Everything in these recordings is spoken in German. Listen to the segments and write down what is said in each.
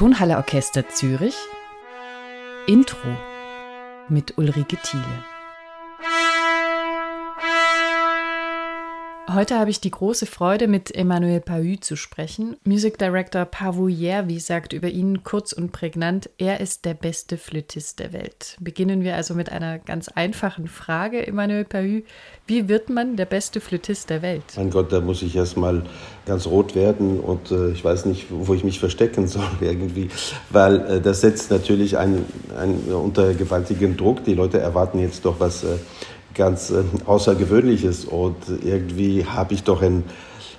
Tonhalle Orchester Zürich Intro mit Ulrike Thiele. Heute habe ich die große Freude, mit Emmanuel Pahü zu sprechen. Music Director Pavu Järvi sagt über ihn kurz und prägnant, er ist der beste Flötist der Welt. Beginnen wir also mit einer ganz einfachen Frage, Emmanuel Pahü. Wie wird man der beste Flötist der Welt? Mein Gott, da muss ich erst mal ganz rot werden und äh, ich weiß nicht, wo ich mich verstecken soll irgendwie, weil äh, das setzt natürlich einen, einen unter gewaltigen Druck. Die Leute erwarten jetzt doch was. Äh, ganz äh, Außergewöhnliches und irgendwie habe ich doch ein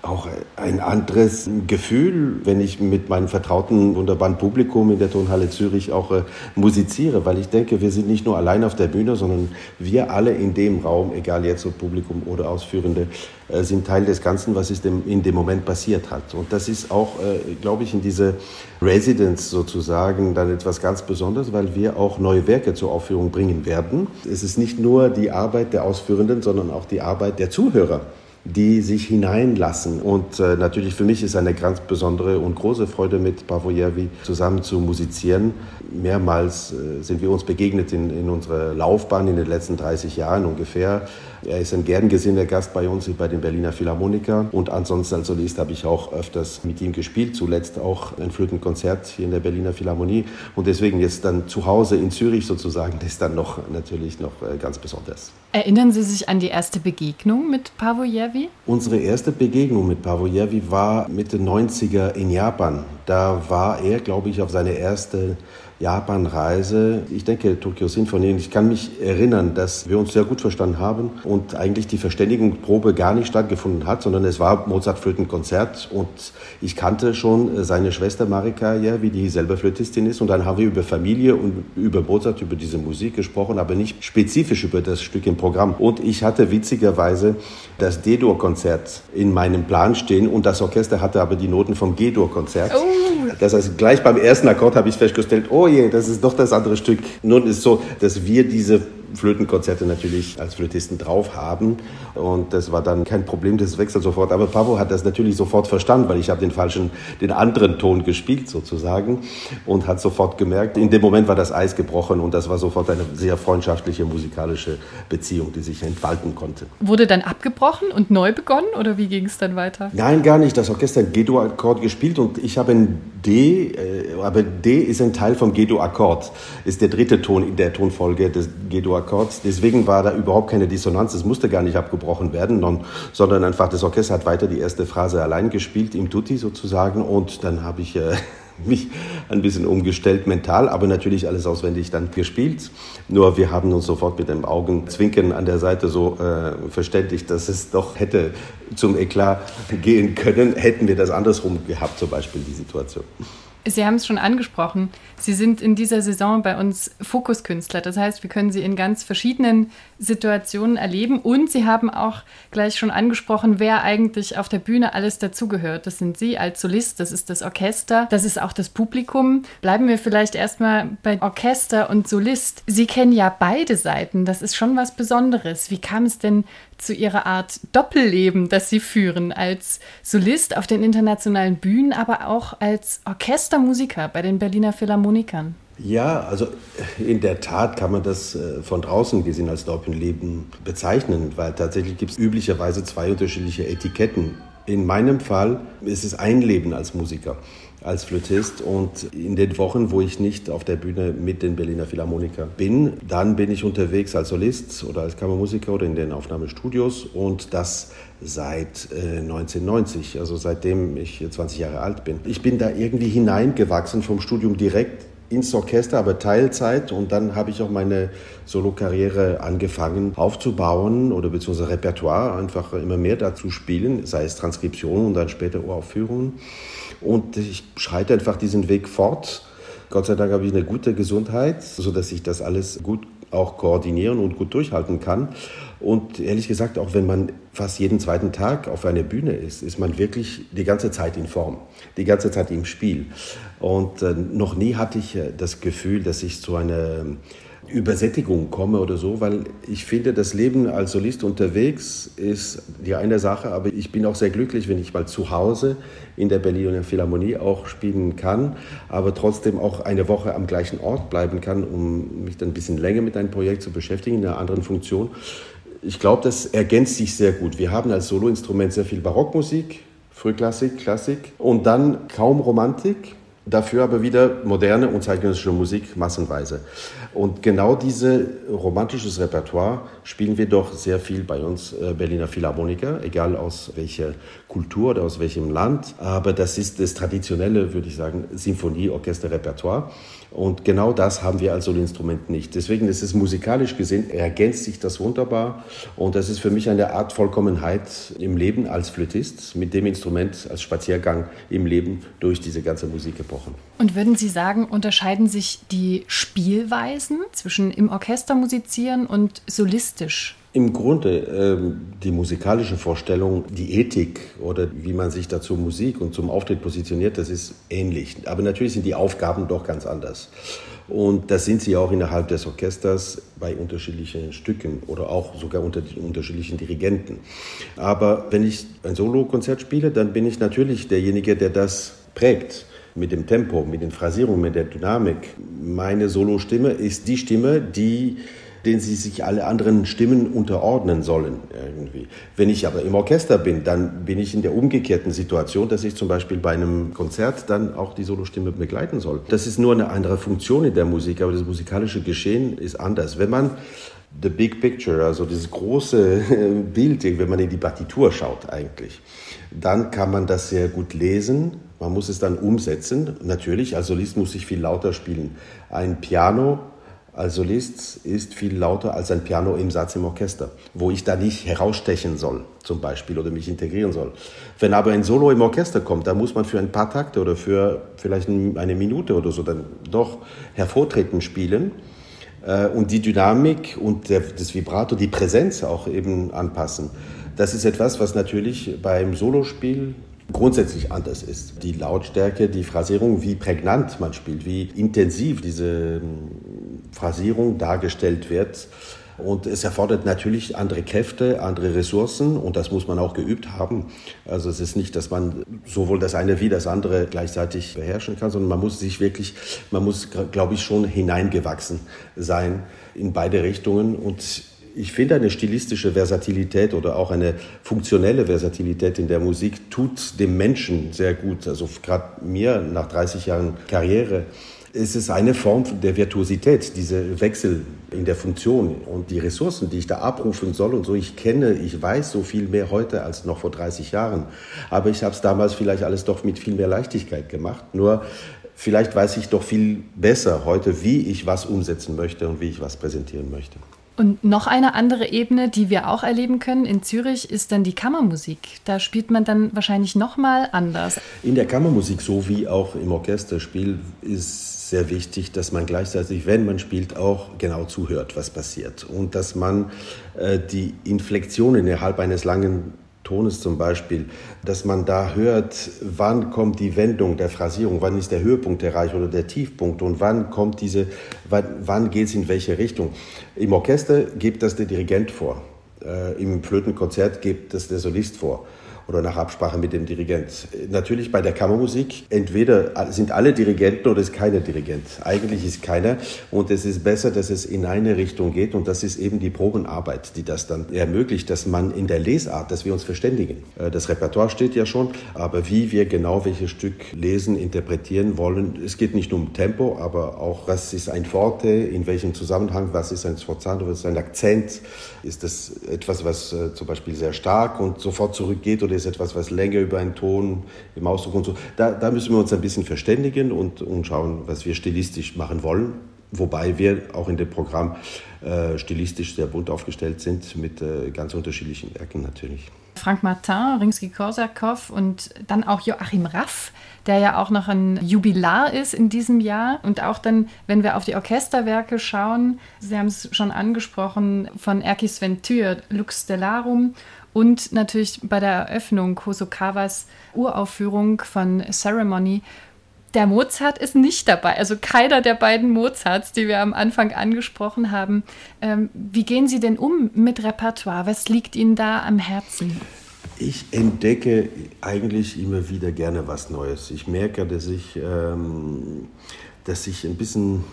auch ein anderes Gefühl, wenn ich mit meinem vertrauten, wunderbaren Publikum in der Tonhalle Zürich auch äh, musiziere, weil ich denke, wir sind nicht nur allein auf der Bühne, sondern wir alle in dem Raum, egal jetzt ob Publikum oder Ausführende, äh, sind Teil des Ganzen, was ist dem, in dem Moment passiert hat. Und das ist auch, äh, glaube ich, in diese Residence sozusagen dann etwas ganz Besonderes, weil wir auch neue Werke zur Aufführung bringen werden. Es ist nicht nur die Arbeit der Ausführenden, sondern auch die Arbeit der Zuhörer die sich hineinlassen. Und äh, natürlich für mich ist eine ganz besondere und große Freude, mit Pavojewi zusammen zu musizieren. Mehrmals äh, sind wir uns begegnet in, in unserer Laufbahn in den letzten 30 Jahren ungefähr. Er ist ein gern gesehener Gast bei uns bei den Berliner Philharmoniker. Und ansonsten als Solist habe ich auch öfters mit ihm gespielt. Zuletzt auch ein Flötenkonzert hier in der Berliner Philharmonie. Und deswegen jetzt dann zu Hause in Zürich sozusagen, das ist dann noch natürlich noch äh, ganz besonders. Erinnern Sie sich an die erste Begegnung mit Pavojewi? Unsere erste Begegnung mit Pavojewi war Mitte 90er in Japan. Da war er, glaube ich, auf seine erste Japan-Reise. Ich denke, Tokyo Sinfonie. Ich kann mich erinnern, dass wir uns sehr gut verstanden haben und eigentlich die Verständigungsprobe gar nicht stattgefunden hat, sondern es war Mozart-Flötenkonzert und ich kannte schon seine Schwester Marika, ja, wie die selber Flötistin ist und dann haben wir über Familie und über Mozart, über diese Musik gesprochen, aber nicht spezifisch über das Stück im Programm. Und ich hatte witzigerweise das D-Dur-Konzert in meinem Plan stehen und das Orchester hatte aber die Noten vom G-Dur-Konzert. Oh. Das heißt, gleich beim ersten Akkord habe ich festgestellt, oh je, das ist doch das andere Stück. Nun ist so, dass wir diese Flötenkonzerte natürlich als Flötisten drauf haben. Und das war dann kein Problem, das wechselt sofort. Aber Pavo hat das natürlich sofort verstanden, weil ich habe den falschen, den anderen Ton gespielt sozusagen und hat sofort gemerkt, in dem Moment war das Eis gebrochen und das war sofort eine sehr freundschaftliche musikalische Beziehung, die sich entfalten konnte. Wurde dann abgebrochen und neu begonnen oder wie ging es dann weiter? Nein, gar nicht. Das Orchester hat G-Dur-Akkord gespielt und ich habe ein D, äh, aber D ist ein Teil vom G-Dur-Akkord, ist der dritte Ton in der Tonfolge des G-Dur Akkords. Deswegen war da überhaupt keine Dissonanz. Es musste gar nicht abgebrochen werden, sondern einfach das Orchester hat weiter die erste Phrase allein gespielt, im Tutti sozusagen. Und dann habe ich äh, mich ein bisschen umgestellt mental, aber natürlich alles auswendig dann gespielt. Nur wir haben uns sofort mit dem Augenzwinkern an der Seite so äh, verständigt, dass es doch hätte zum Eklat gehen können, hätten wir das andersrum gehabt, zum Beispiel die Situation. Sie haben es schon angesprochen. Sie sind in dieser Saison bei uns Fokuskünstler. Das heißt, wir können Sie in ganz verschiedenen Situationen erleben. Und Sie haben auch gleich schon angesprochen, wer eigentlich auf der Bühne alles dazugehört. Das sind Sie als Solist, das ist das Orchester, das ist auch das Publikum. Bleiben wir vielleicht erstmal bei Orchester und Solist. Sie kennen ja beide Seiten. Das ist schon was Besonderes. Wie kam es denn zu Ihrer Art Doppelleben, das Sie führen als Solist auf den internationalen Bühnen, aber auch als Orchestermusiker bei den Berliner Philharmonikern? Ja, also in der Tat kann man das äh, von draußen gesehen als Doppelleben bezeichnen, weil tatsächlich gibt es üblicherweise zwei unterschiedliche Etiketten. In meinem Fall ist es ein Leben als Musiker, als Flötist und in den Wochen, wo ich nicht auf der Bühne mit den Berliner Philharmoniker bin, dann bin ich unterwegs als Solist oder als Kammermusiker oder in den Aufnahmestudios und das seit äh, 1990, also seitdem ich 20 Jahre alt bin. Ich bin da irgendwie hineingewachsen vom Studium direkt ins Orchester, aber Teilzeit. Und dann habe ich auch meine Solokarriere angefangen aufzubauen oder beziehungsweise Repertoire einfach immer mehr dazu spielen, sei es Transkriptionen und dann später Uraufführungen. Und ich schreite einfach diesen Weg fort. Gott sei Dank habe ich eine gute Gesundheit, sodass ich das alles gut auch koordinieren und gut durchhalten kann. Und ehrlich gesagt, auch wenn man fast jeden zweiten Tag auf einer Bühne ist, ist man wirklich die ganze Zeit in Form, die ganze Zeit im Spiel. Und äh, noch nie hatte ich äh, das Gefühl, dass ich so eine Übersättigung komme oder so, weil ich finde, das Leben als Solist unterwegs ist die eine Sache, aber ich bin auch sehr glücklich, wenn ich mal zu Hause in der Berliner Philharmonie auch spielen kann, aber trotzdem auch eine Woche am gleichen Ort bleiben kann, um mich dann ein bisschen länger mit einem Projekt zu beschäftigen, in einer anderen Funktion. Ich glaube, das ergänzt sich sehr gut. Wir haben als Soloinstrument sehr viel Barockmusik, Frühklassik, Klassik und dann kaum Romantik Dafür aber wieder moderne und zeitgenössische Musik massenweise. Und genau dieses romantisches Repertoire spielen wir doch sehr viel bei uns äh, Berliner Philharmoniker, egal aus welcher Kultur oder aus welchem Land. Aber das ist das traditionelle, würde ich sagen, Sinfonie-Orchester-Repertoire. Und genau das haben wir als Soloinstrument nicht. Deswegen ist es musikalisch gesehen, ergänzt sich das wunderbar. Und das ist für mich eine Art Vollkommenheit im Leben als Flötist, mit dem Instrument als Spaziergang im Leben durch diese ganze Musikepoche. Und würden Sie sagen, unterscheiden sich die Spielweisen zwischen im Orchester musizieren und solistisch im Grunde ähm, die musikalische Vorstellung, die Ethik oder wie man sich dazu Musik und zum Auftritt positioniert, das ist ähnlich. Aber natürlich sind die Aufgaben doch ganz anders. Und das sind sie auch innerhalb des Orchesters bei unterschiedlichen Stücken oder auch sogar unter unterschiedlichen Dirigenten. Aber wenn ich ein Solokonzert spiele, dann bin ich natürlich derjenige, der das prägt mit dem Tempo, mit den Phrasierungen, mit der Dynamik. Meine Solostimme ist die Stimme, die den sie sich alle anderen Stimmen unterordnen sollen. Irgendwie. Wenn ich aber im Orchester bin, dann bin ich in der umgekehrten Situation, dass ich zum Beispiel bei einem Konzert dann auch die Solostimme begleiten soll. Das ist nur eine andere Funktion in der Musik, aber das musikalische Geschehen ist anders. Wenn man the big picture, also dieses große Bild, wenn man in die Partitur schaut eigentlich, dann kann man das sehr gut lesen. Man muss es dann umsetzen. Natürlich, als Solist muss ich viel lauter spielen. Ein Piano als Solist ist viel lauter als ein Piano im Satz im Orchester, wo ich da nicht herausstechen soll, zum Beispiel, oder mich integrieren soll. Wenn aber ein Solo im Orchester kommt, dann muss man für ein paar Takte oder für vielleicht eine Minute oder so dann doch hervortreten spielen äh, und die Dynamik und das Vibrato, die Präsenz auch eben anpassen. Das ist etwas, was natürlich beim Solospiel grundsätzlich anders ist. Die Lautstärke, die Phrasierung, wie prägnant man spielt, wie intensiv diese Phrasierung dargestellt wird. Und es erfordert natürlich andere Kräfte, andere Ressourcen und das muss man auch geübt haben. Also es ist nicht, dass man sowohl das eine wie das andere gleichzeitig beherrschen kann, sondern man muss sich wirklich, man muss, glaube ich, schon hineingewachsen sein in beide Richtungen und ich finde, eine stilistische Versatilität oder auch eine funktionelle Versatilität in der Musik tut dem Menschen sehr gut. Also gerade mir nach 30 Jahren Karriere ist es eine Form der Virtuosität, diese Wechsel in der Funktion und die Ressourcen, die ich da abrufen soll und so. Ich kenne, ich weiß so viel mehr heute als noch vor 30 Jahren. Aber ich habe es damals vielleicht alles doch mit viel mehr Leichtigkeit gemacht. Nur vielleicht weiß ich doch viel besser heute, wie ich was umsetzen möchte und wie ich was präsentieren möchte. Und noch eine andere Ebene, die wir auch erleben können in Zürich, ist dann die Kammermusik. Da spielt man dann wahrscheinlich noch mal anders. In der Kammermusik, so wie auch im Orchesterspiel, ist sehr wichtig, dass man gleichzeitig, wenn man spielt, auch genau zuhört, was passiert. Und dass man äh, die Inflektionen innerhalb eines langen Tones zum Beispiel, dass man da hört, wann kommt die Wendung der Phrasierung, wann ist der Höhepunkt erreicht oder der Tiefpunkt und wann kommt diese, wann, wann geht es in welche Richtung. Im Orchester gibt das der Dirigent vor, äh, im Flötenkonzert gibt das der Solist vor oder nach Absprache mit dem Dirigent. Natürlich bei der Kammermusik, entweder sind alle Dirigenten oder ist keiner Dirigent. Eigentlich ist keiner und es ist besser, dass es in eine Richtung geht und das ist eben die Probenarbeit, die das dann ermöglicht, dass man in der Lesart, dass wir uns verständigen. Äh, das Repertoire steht ja schon, aber wie wir genau welches Stück lesen, interpretieren wollen, es geht nicht nur um Tempo, aber auch, was ist ein Forte, in welchem Zusammenhang, was ist ein Sforzando, was ist ein Akzent, ist das etwas, was äh, zum Beispiel sehr stark und sofort zurückgeht oder ist etwas, was länger über einen Ton im Ausdruck und so. Da, da müssen wir uns ein bisschen verständigen und, und schauen, was wir stilistisch machen wollen. Wobei wir auch in dem Programm äh, stilistisch sehr bunt aufgestellt sind mit äh, ganz unterschiedlichen Werken natürlich. Frank Martin, Rimsky-Korsakow und dann auch Joachim Raff, der ja auch noch ein Jubilar ist in diesem Jahr. Und auch dann, wenn wir auf die Orchesterwerke schauen, Sie haben es schon angesprochen, von Erkis Ventur, Lux Stellarum und natürlich bei der Eröffnung Hosokawas Uraufführung von Ceremony. Der Mozart ist nicht dabei, also keiner der beiden Mozarts, die wir am Anfang angesprochen haben. Ähm, wie gehen Sie denn um mit Repertoire? Was liegt Ihnen da am Herzen? Ich entdecke eigentlich immer wieder gerne was Neues. Ich merke, dass ich, ähm, dass ich ein bisschen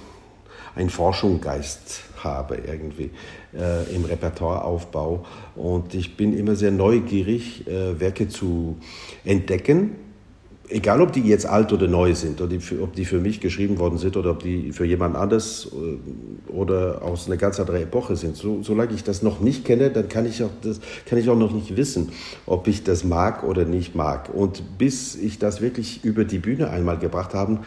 einen Forschungsgeist habe irgendwie äh, im Repertoireaufbau. Und ich bin immer sehr neugierig, äh, Werke zu entdecken. Egal, ob die jetzt alt oder neu sind, oder die ob die für mich geschrieben worden sind oder ob die für jemand anders äh, oder aus einer ganz anderen Epoche sind. So, solange ich das noch nicht kenne, dann kann ich, auch das, kann ich auch noch nicht wissen, ob ich das mag oder nicht mag. Und bis ich das wirklich über die Bühne einmal gebracht habe,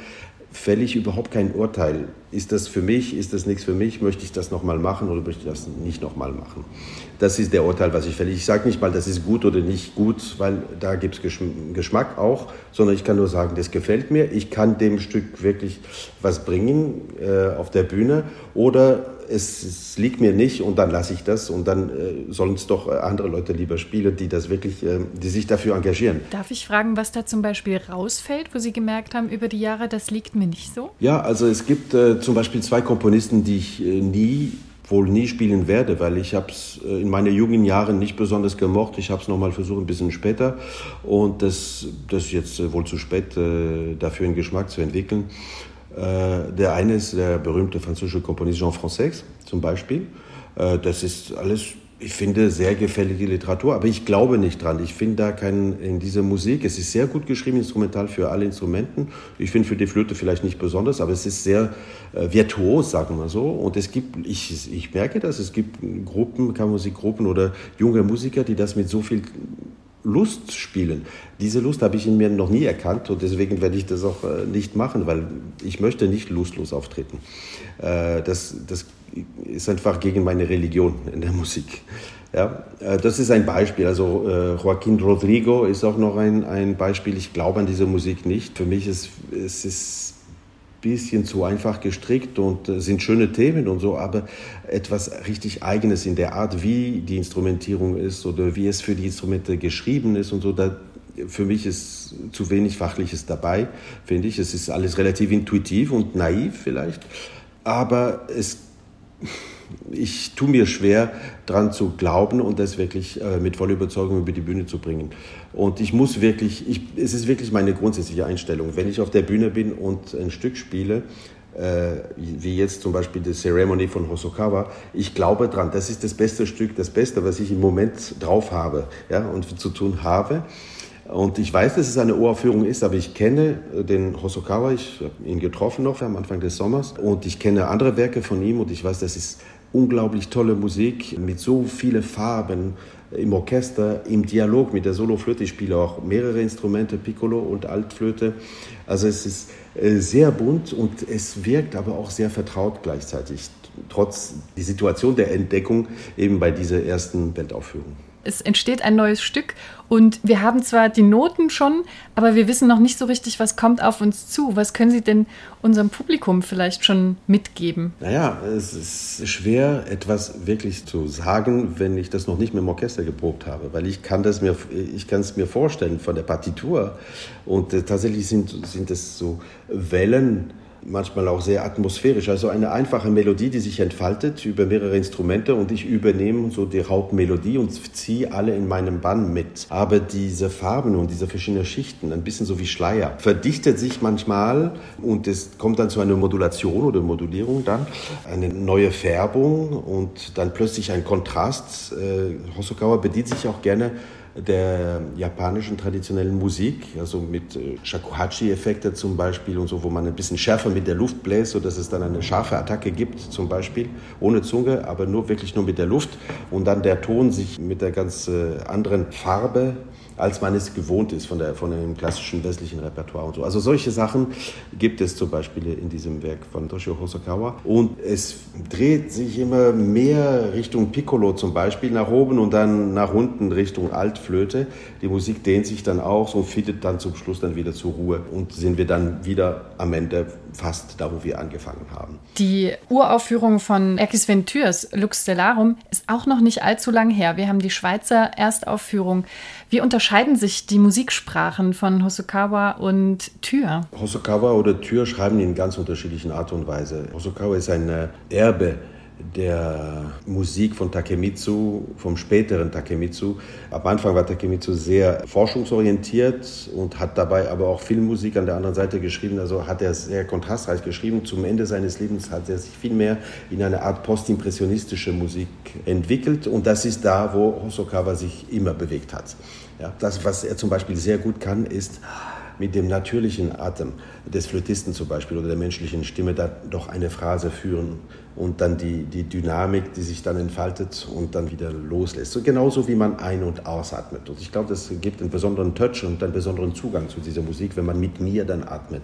fälle ich überhaupt kein Urteil. Ist das für mich, ist das nichts für mich, möchte ich das nochmal machen oder möchte ich das nicht nochmal machen? Das ist der Urteil, was ich fälle. Ich sage nicht mal, das ist gut oder nicht gut, weil da gibt es Geschmack auch, sondern ich kann nur sagen, das gefällt mir. Ich kann dem Stück wirklich was bringen äh, auf der Bühne oder es, es, liegt mir nicht und dann lasse ich das und dann äh, sollen es doch andere Leute lieber spielen, die das wirklich, äh, die sich dafür engagieren. Darf ich fragen, was da zum Beispiel rausfällt, wo Sie gemerkt haben über die Jahre, das liegt mir nicht so? Ja, also es gibt äh, zum Beispiel zwei Komponisten, die ich äh, nie wohl nie spielen werde, weil ich habe es äh, in meinen jungen Jahren nicht besonders gemocht. Ich habe es nochmal versucht, ein bisschen später. Und das, das ist jetzt äh, wohl zu spät, dafür einen Geschmack zu entwickeln. Der eine ist der berühmte französische Komponist Jean Français zum Beispiel. Das ist alles, ich finde, sehr gefällige Literatur, aber ich glaube nicht dran. Ich finde da keinen in dieser Musik. Es ist sehr gut geschrieben, instrumental für alle Instrumenten. Ich finde für die Flöte vielleicht nicht besonders, aber es ist sehr äh, virtuos, sagen wir so. Und es gibt, ich, ich merke das, es gibt Gruppen, Kammermusikgruppen oder junge Musiker, die das mit so viel Lust spielen. Diese Lust habe ich in mir noch nie erkannt und deswegen werde ich das auch äh, nicht machen, weil ich möchte nicht lustlos auftreten. Äh, das, das ist einfach gegen meine Religion in der Musik. Ja, äh, das ist ein Beispiel. Also Joaquin Rodrigo ist auch noch ein, ein Beispiel. Ich glaube an diese Musik nicht. Für mich ist es ist bisschen zu einfach gestrickt und äh, sind schöne Themen und so, aber etwas richtig Eigenes in der Art, wie die Instrumentierung ist oder wie es für die Instrumente geschrieben ist und so, da, für mich ist zu wenig Fachliches dabei, finde ich. Es ist alles relativ intuitiv und naiv vielleicht, aber es ich tue mir schwer, daran zu glauben und das wirklich äh, mit voller Überzeugung über die Bühne zu bringen. Und ich muss wirklich, ich, es ist wirklich meine grundsätzliche Einstellung. Wenn ich auf der Bühne bin und ein Stück spiele, äh, wie jetzt zum Beispiel die Ceremony von Hosokawa, ich glaube dran, das ist das beste Stück, das Beste, was ich im Moment drauf habe ja, und zu tun habe. Und ich weiß, dass es eine Uraufführung ist, aber ich kenne äh, den Hosokawa, ich habe ihn getroffen noch am Anfang des Sommers und ich kenne andere Werke von ihm und ich weiß, das ist unglaublich tolle Musik mit so vielen Farben im Orchester, im Dialog mit der Soloflöte. Ich spiele auch mehrere Instrumente, Piccolo und Altflöte. Also es ist äh, sehr bunt und es wirkt aber auch sehr vertraut gleichzeitig, trotz die Situation der Entdeckung eben bei dieser ersten Weltaufführung es entsteht ein neues Stück und wir haben zwar die Noten schon, aber wir wissen noch nicht so richtig, was kommt auf uns zu. Was können Sie denn unserem Publikum vielleicht schon mitgeben? Naja, es ist schwer, etwas wirklich zu sagen, wenn ich das noch nicht mit dem Orchester geprobt habe, weil ich kann das mir, es mir vorstellen von der Partitur und äh, tatsächlich sind, sind es so Wellen, manchmal auch sehr atmosphärisch. Also eine einfache Melodie, die sich entfaltet über mehrere Instrumente und ich übernehme so die Hauptmelodie und ziehe alle in meinem Bann mit. Aber diese Farben und diese verschiedenen Schichten, ein bisschen so wie Schleier, verdichtet sich manchmal und es kommt dann zu einer Modulation oder Modulierung dann, eine neue Färbung und dann plötzlich ein Kontrast. Äh, Hosokawa bedient sich auch gerne der japanischen traditionellen Musik, also mit äh, Shakuhachi-Effekte zum Beispiel und so, wo man ein bisschen schärfer mit der Luft bläst, sodass es dann eine scharfe Attacke gibt, zum Beispiel, ohne Zunge, aber nur wirklich nur mit der Luft und dann der Ton sich mit der ganz äh, anderen Farbe als man es gewohnt ist von, der, von dem klassischen westlichen Repertoire und so. Also solche Sachen gibt es zum Beispiel in diesem Werk von Toshio Hosokawa. Und es dreht sich immer mehr Richtung Piccolo zum Beispiel nach oben und dann nach unten Richtung Alt Altflöte. Die Musik dehnt sich dann auch und findet dann zum Schluss dann wieder zur Ruhe und sind wir dann wieder am Ende fast da, wo wir angefangen haben. Die Uraufführung von Erkis Ventures, Lux Stellarum, ist auch noch nicht allzu lang her. Wir haben die Schweizer Erstaufführung. Wie unterscheiden sich die Musiksprachen von Hosokawa und Tür? Hosokawa oder Tür schreiben in ganz unterschiedlichen Art und Weise. Hosokawa ist ein äh, Erbe der Musik von Takemitsu, vom späteren Takemitsu. Am Anfang war Takemitsu sehr forschungsorientiert und hat dabei aber auch Filmmusik an der anderen Seite geschrieben. Also hat er sehr kontrastreich geschrieben. Zum Ende seines Lebens hat er sich viel mehr in eine Art postimpressionistische Musik entwickelt. Und das ist da, wo Hosokawa sich immer bewegt hat. Ja, das, was er zum Beispiel sehr gut kann, ist mit dem natürlichen Atem des Flötisten zum Beispiel oder der menschlichen Stimme da doch eine Phrase führen und dann die, die Dynamik, die sich dann entfaltet und dann wieder loslässt. So genauso wie man ein- und ausatmet. Und ich glaube, das gibt einen besonderen Touch und einen besonderen Zugang zu dieser Musik, wenn man mit mir dann atmet.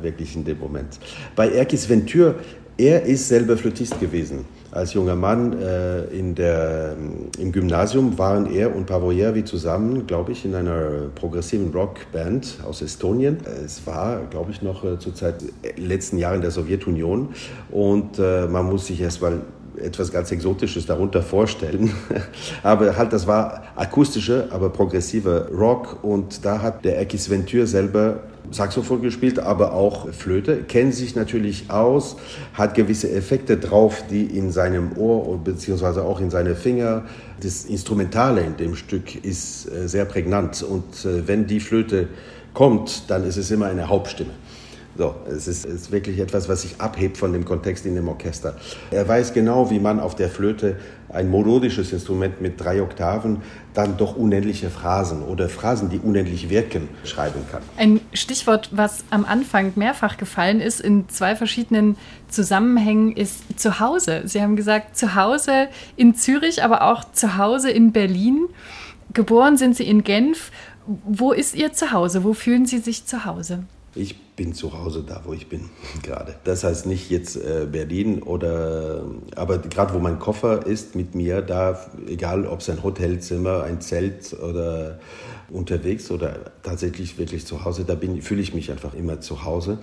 Wirklich in dem Moment. Bei Erkis Ventur, er ist selber Flötist gewesen. Als junger Mann äh, in der, im Gymnasium waren er und Pavojervi zusammen, glaube ich, in einer progressiven Rockband aus Estonien. Es war, glaube ich, noch äh, zur Zeit äh, letzten Jahren der Sowjetunion und äh, man muss sich erst mal etwas ganz Exotisches darunter vorstellen. aber halt, das war akustische, aber progressive Rock und da hat der Ekis Ventur selber Saxophon gespielt, aber auch Flöte, kennt sich natürlich aus, hat gewisse Effekte drauf, die in seinem Ohr beziehungsweise auch in seine Finger. Das Instrumentale in dem Stück ist äh, sehr prägnant und äh, wenn die Flöte kommt, dann ist es immer eine Hauptstimme. So, es ist, ist, wirklich etwas, was sich abhebt von dem Kontext in dem Orchester. Er weiß genau, wie man auf der Flöte ein melodisches Instrument mit drei Oktaven dann doch unendliche Phrasen oder Phrasen, die unendlich wirken, schreiben kann. Ein Stichwort, was am Anfang mehrfach gefallen ist in zwei verschiedenen Zusammenhängen, ist Zuhause. Sie haben gesagt, Zuhause in Zürich, aber auch Zuhause in Berlin. Geboren sind Sie in Genf. Wo ist Ihr Zuhause? Wo fühlen Sie sich zu Hause? Ich bin zu Hause da, wo ich bin gerade. Das heißt nicht jetzt äh, Berlin oder, aber gerade wo mein Koffer ist mit mir, da, egal ob es ein Hotelzimmer, ein Zelt oder unterwegs oder tatsächlich wirklich zu Hause, da fühle ich mich einfach immer zu Hause.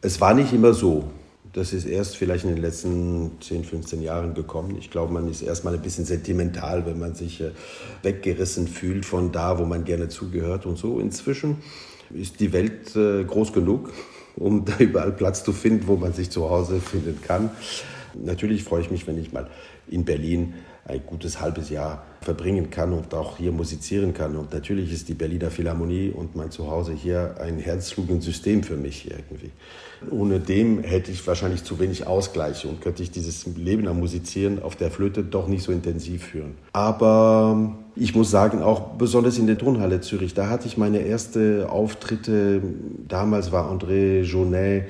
Es war nicht immer so. Das ist erst vielleicht in den letzten 10, 15 Jahren gekommen. Ich glaube, man ist erstmal ein bisschen sentimental, wenn man sich äh, weggerissen fühlt von da, wo man gerne zugehört und so. Inzwischen ist die Welt äh, groß genug, um da überall Platz zu finden, wo man sich zu Hause finden kann. Natürlich freue ich mich, wenn ich mal in Berlin ein gutes halbes Jahr verbringen kann und auch hier musizieren kann. Und natürlich ist die Berliner Philharmonie und mein Zuhause hier ein herzschlugendes System für mich irgendwie. Ohne dem hätte ich wahrscheinlich zu wenig Ausgleich und könnte ich dieses Leben am Musizieren auf der Flöte doch nicht so intensiv führen. Aber ich muss sagen, auch besonders in der Tonhalle Zürich, da hatte ich meine erste Auftritte. Damals war André Jaunet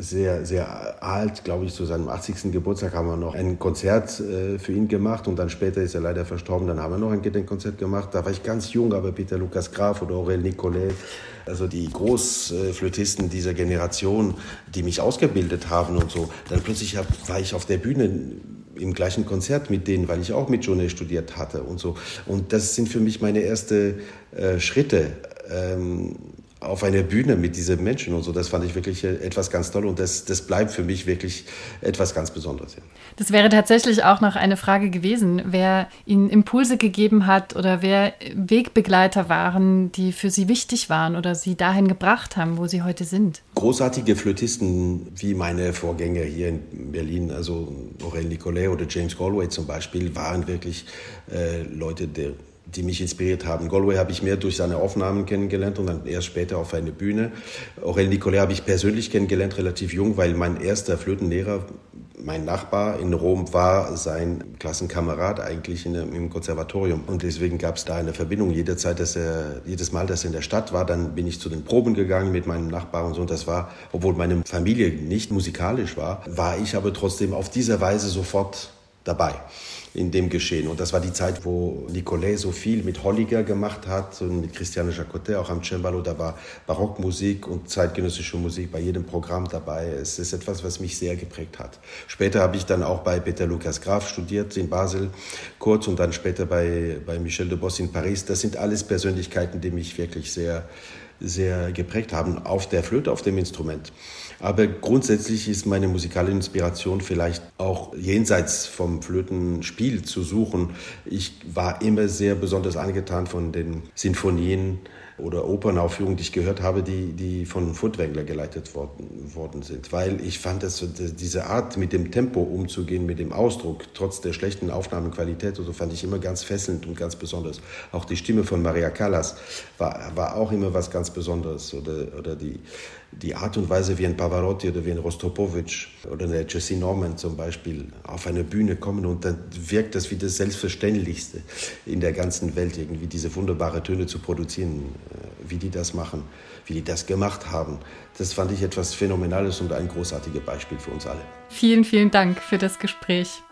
sehr, sehr alt, glaube ich, zu seinem 80. Geburtstag haben wir noch ein Konzert äh, für ihn gemacht und dann später ist er leider verstorben. Dann haben wir noch ein Gedenkkonzert gemacht. Da war ich ganz jung, aber Peter Lukas Graf oder Aurel Nicolet, also die Großflötisten dieser Generation, die mich ausgebildet haben und so. Dann plötzlich hab, war ich auf der Bühne im gleichen Konzert mit denen, weil ich auch mit Journey studiert hatte und so. Und das sind für mich meine ersten äh, Schritte. Ähm, auf einer Bühne mit diesen Menschen und so, das fand ich wirklich äh, etwas ganz toll und das, das bleibt für mich wirklich etwas ganz Besonderes. Das wäre tatsächlich auch noch eine Frage gewesen, wer Ihnen Impulse gegeben hat oder wer Wegbegleiter waren, die für Sie wichtig waren oder Sie dahin gebracht haben, wo Sie heute sind. Großartige Flötisten wie meine Vorgänger hier in Berlin, also Aurel Nicolet oder James Galway zum Beispiel, waren wirklich äh, Leute, der die mich inspiriert haben. Galway habe ich mehr durch seine Aufnahmen kennengelernt und dann erst später auf eine Bühne. Aurel Nicolet habe ich persönlich kennengelernt, relativ jung, weil mein erster Flötenlehrer, mein Nachbar in Rom, war sein Klassenkamerad eigentlich in, im Konservatorium. Und deswegen gab es da eine Verbindung. Jederzeit, dass er, jedes Mal, dass er in der Stadt war, dann bin ich zu den Proben gegangen mit meinem Nachbar und so. Und das war, obwohl meine Familie nicht musikalisch war, war ich aber trotzdem auf diese Weise sofort dabei in dem Geschehen. Und das war die Zeit, wo Nicolet so viel mit Holliger gemacht hat und mit Christiane Jacotet auch am Cembalo. Da war Barockmusik und zeitgenössische Musik bei jedem Programm dabei. Es ist etwas, was mich sehr geprägt hat. Später habe ich dann auch bei Peter Lukas Graf studiert in Basel kurz und dann später bei, bei Michel de Boss in Paris. Das sind alles Persönlichkeiten, die mich wirklich sehr, sehr geprägt haben auf der Flöte, auf dem Instrument. Aber grundsätzlich ist meine musikale Inspiration vielleicht auch jenseits vom Flötenspiel zu suchen. Ich war immer sehr besonders angetan von den Sinfonien oder Opernaufführungen, die ich gehört habe, die, die von Furtwängler geleitet worden, worden sind. Weil ich fand, dass diese Art, mit dem Tempo umzugehen, mit dem Ausdruck, trotz der schlechten Aufnahmequalität, so fand ich immer ganz fesselnd und ganz besonders. Auch die Stimme von Maria Callas war, war auch immer was ganz Besonderes. Oder, oder die, die Art und Weise, wie ein Pavarotti oder wie ein Rostropowitsch oder eine Jessie Norman zum Beispiel auf eine Bühne kommen und dann wirkt das wie das Selbstverständlichste in der ganzen Welt, irgendwie diese wunderbare Töne zu produzieren, äh, wie die das machen, wie die das gemacht haben. Das fand ich etwas Phänomenales und ein großartiges Beispiel für uns alle. Vielen, vielen Dank für das Gespräch.